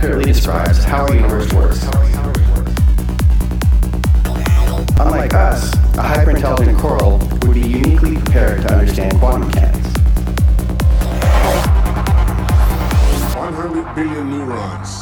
accurately describes how our universe works. Unlike us, a hyperintelligent coral would be uniquely prepared to understand quantum mechanics. 100 billion neurons.